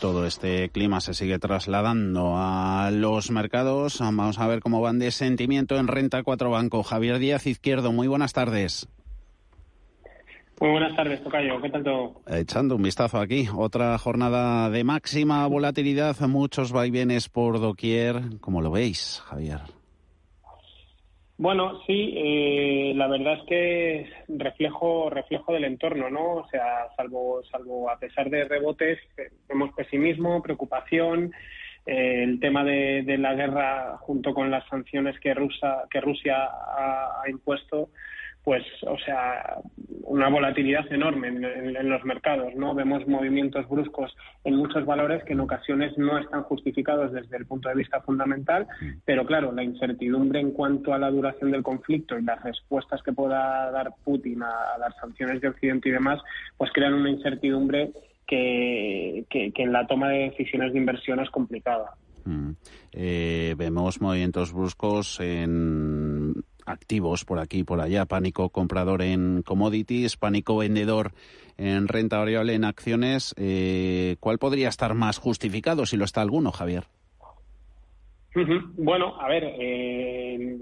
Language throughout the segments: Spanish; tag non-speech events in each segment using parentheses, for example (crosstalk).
todo este clima se sigue trasladando a los mercados. Vamos a ver cómo van de sentimiento en Renta 4 Banco. Javier Díaz Izquierdo, muy buenas tardes. Muy buenas tardes, Tocayo. ¿Qué tal todo? Echando un vistazo aquí. Otra jornada de máxima volatilidad, muchos vaivenes por doquier. ¿Cómo lo veis, Javier? Bueno, sí, eh, la verdad es que reflejo reflejo del entorno, ¿no? O sea, salvo salvo a pesar de rebotes, eh, vemos pesimismo, preocupación, eh, el tema de, de, la guerra junto con las sanciones que Rusia que Rusia ha impuesto pues, o sea, una volatilidad enorme en, los mercados, ¿no? Vemos movimientos bruscos en muchos valores que en ocasiones no están justificados desde el punto de vista fundamental, pero claro, la incertidumbre en cuanto a la duración del conflicto y las respuestas que pueda dar Putin a, las sanciones de Occidente y demás, pues crean una incertidumbre que, que, en la toma de decisiones de inversión es complicada. Mm. Eh, vemos movimientos bruscos en activos por aquí y por allá, pánico comprador en commodities, pánico vendedor en renta variable en acciones. Eh, ¿Cuál podría estar más justificado, si lo está alguno, Javier? Bueno, a ver, eh,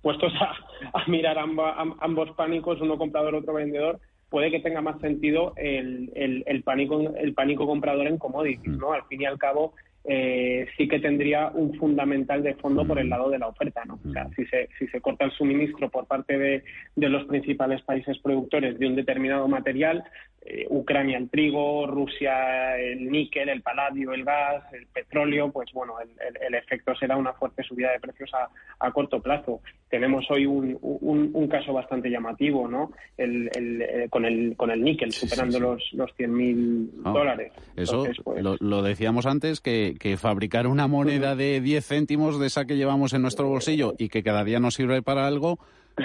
puestos a, mirar ambos pánicos, uno comprador, otro vendedor, puede que tenga más sentido el, el, pánico el pánico comprador en commodities, mm. ¿no? Al fin y al cabo, eh, sí que tendría un fundamental de fondo por el lado de la oferta. ¿no? O sea, si se, si se corta el suministro por parte de, de los principales países productores de un determinado material, eh, Ucrania el trigo, Rusia el níquel, el paladio, el gas, el petróleo, pues bueno, el, el, efecto será una fuerte subida de precios a, a corto plazo. Tenemos hoy un, un, un, caso bastante llamativo, ¿no? El, eh, con el con el níquel superando los los 100.000 ah, dólares. Eso pues lo, lo, decíamos antes que, que fabricar una moneda de 10 céntimos de esa que llevamos en nuestro bolsillo y que cada día nos sirve para algo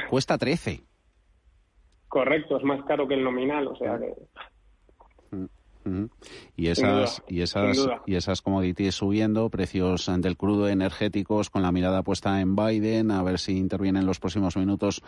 cuesta 13. Correcto, es más caro que el nominal, o sea que... Y esas, y esas, y esas commodities subiendo, precios del crudo energéticos con la mirada puesta en Biden, a ver si interviene en los próximos minutos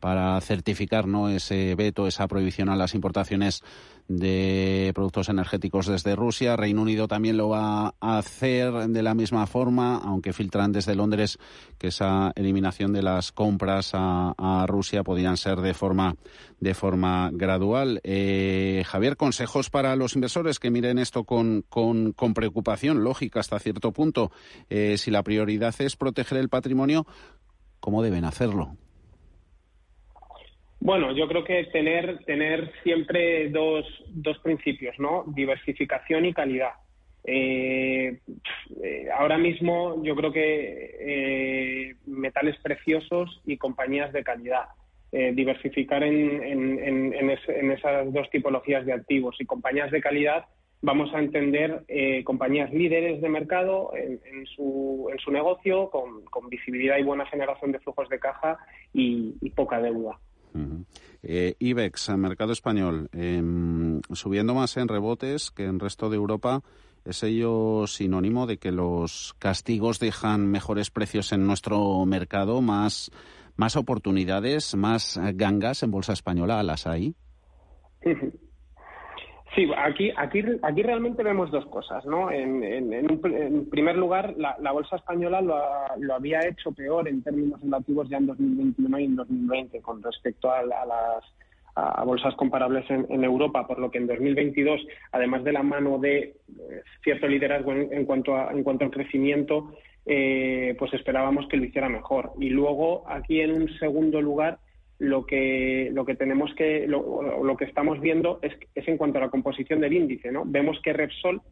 para certificar ¿no? ese veto, esa prohibición a las importaciones de productos energéticos desde Rusia. Reino Unido también lo va a hacer de la misma forma, aunque filtran desde Londres que esa eliminación de las compras a, Rusia podrían ser de forma de forma gradual. Eh, Javier, consejos para los inversores que miren esto con, con, preocupación lógica hasta cierto punto. Eh, si la prioridad es proteger el patrimonio, ¿cómo deben hacerlo? Bueno, yo creo que tener, tener siempre dos, principios, ¿no? Diversificación y calidad. Eh, eh, ahora mismo yo creo que eh, metales preciosos y compañías de calidad. diversificar en, esas dos tipologías de activos y compañías de calidad vamos a entender compañías líderes de mercado en, su, negocio con, visibilidad y buena generación de flujos de caja y poca deuda. Eh, IBEX, mercado español, em, subiendo más en rebotes que en resto de Europa. ¿Es ello sinónimo de que los castigos dejan mejores precios en nuestro mercado, más, más oportunidades, más gangas en bolsa española? ¿Las hay? Sí, aquí, aquí, aquí realmente vemos dos cosas, ¿no? En, en, primer lugar, la, bolsa española lo, lo, había hecho peor en términos relativos ya en 2021 y en 2020 con respecto a, las a bolsas comparables en, Europa, por lo que en 2022, además de la mano de eh, cierto liderazgo en, cuanto a, en cuanto al crecimiento, eh, pues esperábamos que lo hiciera mejor. Y luego, aquí en un segundo lugar, lo que lo que tenemos que lo, lo que estamos viendo es, es, en cuanto a la composición del índice no vemos que Repsol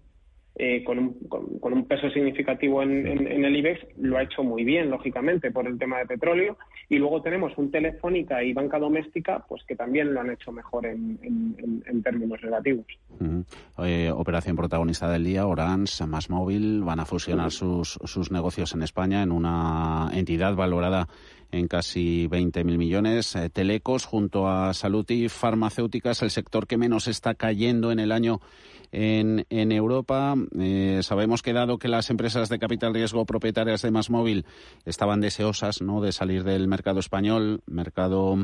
eh, con, un, con, un, peso significativo en, el IBEX, lo ha hecho muy bien, lógicamente, por el tema de petróleo. Y luego tenemos un Telefónica y banca doméstica, pues que también lo han hecho mejor en, términos relativos. operación protagonista del día, Orange, Más Móvil, van a fusionar sus, sus negocios en España en una entidad valorada en casi 20.000 millones. Eh, Telecos, junto a Salud y Farmacéuticas, el sector que menos está cayendo en el año en, en Europa. Eh, sabemos que dado que las empresas de capital riesgo propietarias de Masmóvil estaban deseosas ¿no? de salir del mercado español, mercado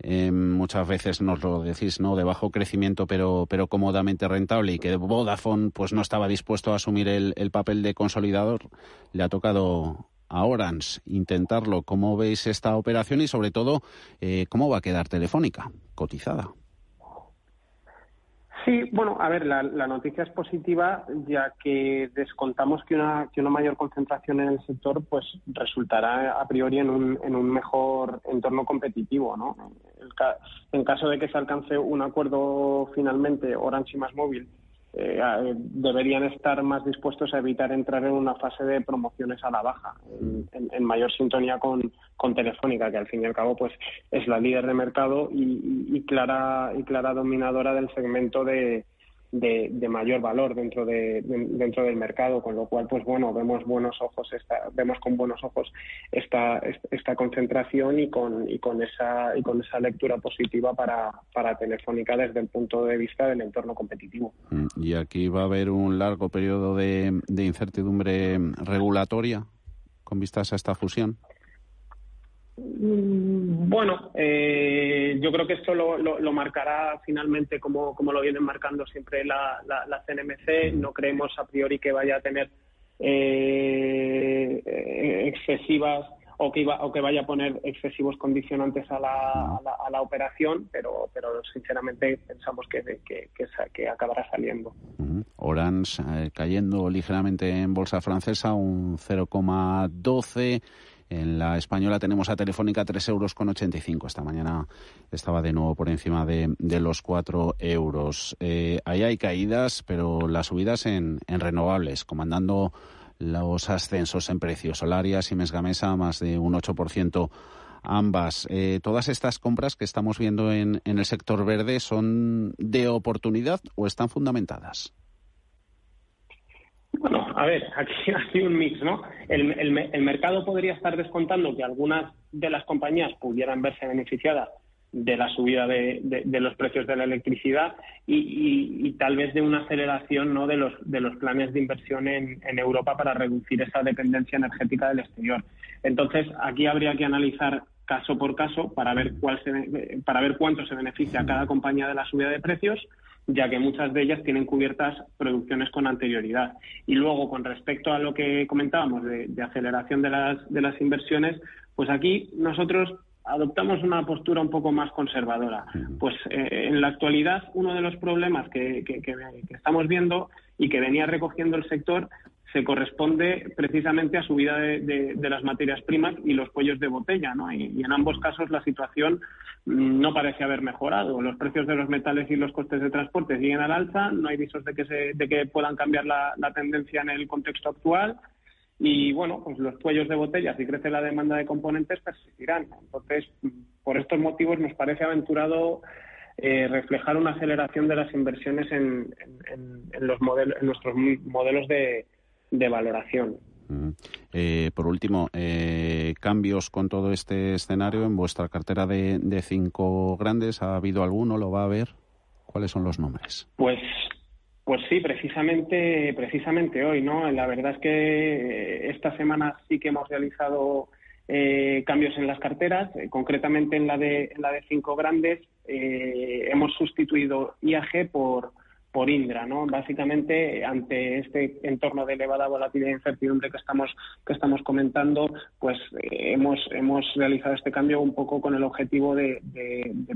eh, muchas veces nos lo decís, ¿no? De bajo crecimiento, pero, pero cómodamente rentable y que Vodafone pues no estaba dispuesto a asumir el, el papel de consolidador, le ha tocado a Orange intentarlo. ¿Cómo veis esta operación y sobre todo eh, cómo va a quedar Telefónica cotizada? Sí, bueno, a ver, la, noticia es positiva ya que descontamos que una, que una mayor concentración en el sector pues resultará a priori en un, en un mejor entorno competitivo, ¿no? en caso de que se alcance un acuerdo finalmente Orange y Más Móvil eh, deberían estar más dispuestos a evitar entrar en una fase de promociones a la baja, en, mayor sintonía con, con, Telefónica, que al fin y al cabo pues es la líder de mercado y clara y clara dominadora del segmento de, de, mayor valor dentro de, dentro del mercado con lo cual pues bueno vemos buenos ojos esta, vemos con buenos ojos esta esta concentración y con y con esa y con esa lectura positiva para para Telefónica desde el punto de vista del entorno competitivo. Mm, y aquí va a haber un largo periodo de, de incertidumbre regulatoria con vistas a esta fusión bueno, eh, yo creo que esto lo, marcará finalmente como, como, lo vienen marcando siempre la, la, CNMC. No creemos a priori que vaya a tener eh, excesivas o que, iba, o que vaya a poner excesivos condicionantes a la, a la, operación, pero, pero sinceramente pensamos que, que, que, acabará saliendo. Orange eh, cayendo ligeramente en bolsa francesa, un 0,12 en la española tenemos a Telefónica 3 euros con 85. Esta mañana estaba de nuevo por encima de, los 4 euros. Eh, ahí hay caídas, pero las subidas en, renovables, comandando los ascensos en precios. Solarias y Mesgamesa más de un 8% ambas. Eh, ¿Todas estas compras que estamos viendo en, en el sector verde son de oportunidad o están fundamentadas? Bueno, a ver, aquí (laughs) hay un mix, ¿no? El, el, mercado podría estar descontando que algunas de las compañías pudieran verse beneficiadas de la subida de, los precios de la electricidad y, tal vez de una aceleración ¿no? de, los, de los planes de inversión en, Europa para reducir esa dependencia energética del exterior. Entonces, aquí habría que analizar caso por caso para ver cuál se, para ver cuánto se beneficia cada compañía de la subida de precios ya que muchas de ellas tienen cubiertas producciones con anterioridad. Y luego, con respecto a lo que comentábamos de, aceleración de las, de las inversiones, pues aquí nosotros adoptamos una postura un poco más conservadora. Pues eh, en la actualidad uno de los problemas que, que, estamos viendo y que venía recogiendo el sector se corresponde precisamente a subida de, de, las materias primas y los cuellos de botella, ¿no? Y, en ambos casos la situación mm, no parece haber mejorado. Los precios de los metales y los costes de transporte siguen al alza, no hay visos de que, se, de que puedan cambiar la, tendencia en el contexto actual y bueno, pues los cuellos de botella, si crece la demanda de componentes, persistirán. Entonces, por estos motivos nos parece aventurado eh, reflejar una aceleración de las inversiones en, en, los modelos, en nuestros modelos de, de valoración. Eh, por último, eh, cambios con todo este escenario en vuestra cartera de, de, cinco grandes. ¿Ha habido alguno? ¿Lo va a haber? ¿Cuáles son los nombres? Pues, pues sí, precisamente, precisamente hoy, ¿no? La verdad es que eh, esta semana sí que hemos realizado cambios en las carteras, concretamente en la de en la de cinco grandes. hemos sustituido IAG por por Indra, ¿no? Básicamente, ante este entorno de elevada volatilidad e incertidumbre que estamos que estamos comentando, pues eh, hemos hemos realizado este cambio un poco con el objetivo de,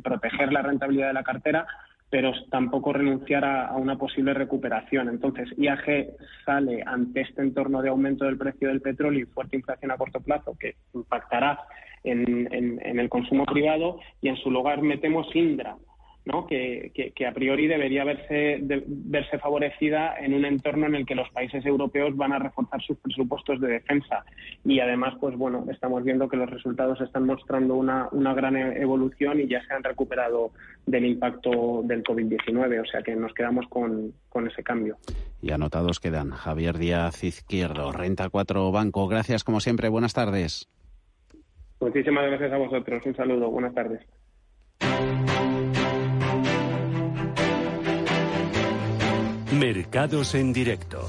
proteger la rentabilidad de la cartera, pero tampoco renunciar a, una posible recuperación. Entonces, IAG sale ante este entorno de aumento del precio del petróleo y fuerte inflación a corto plazo que impactará en, en el consumo privado y en su lugar metemos Indra ¿no? Que, que, a priori debería verse, verse favorecida en un entorno en el que los países europeos van a reforzar sus presupuestos de defensa. Y además, pues bueno, estamos viendo que los resultados están mostrando una, una gran e-, evolución y ya se han recuperado del impacto del COVID-19. O sea que nos quedamos con, con ese cambio. Y anotados quedan Javier Díaz Izquierdo, Renta 4 Banco. Gracias, como siempre. Buenas tardes. Muchísimas gracias a vosotros. Un saludo. Buenas tardes. Mercados en directo.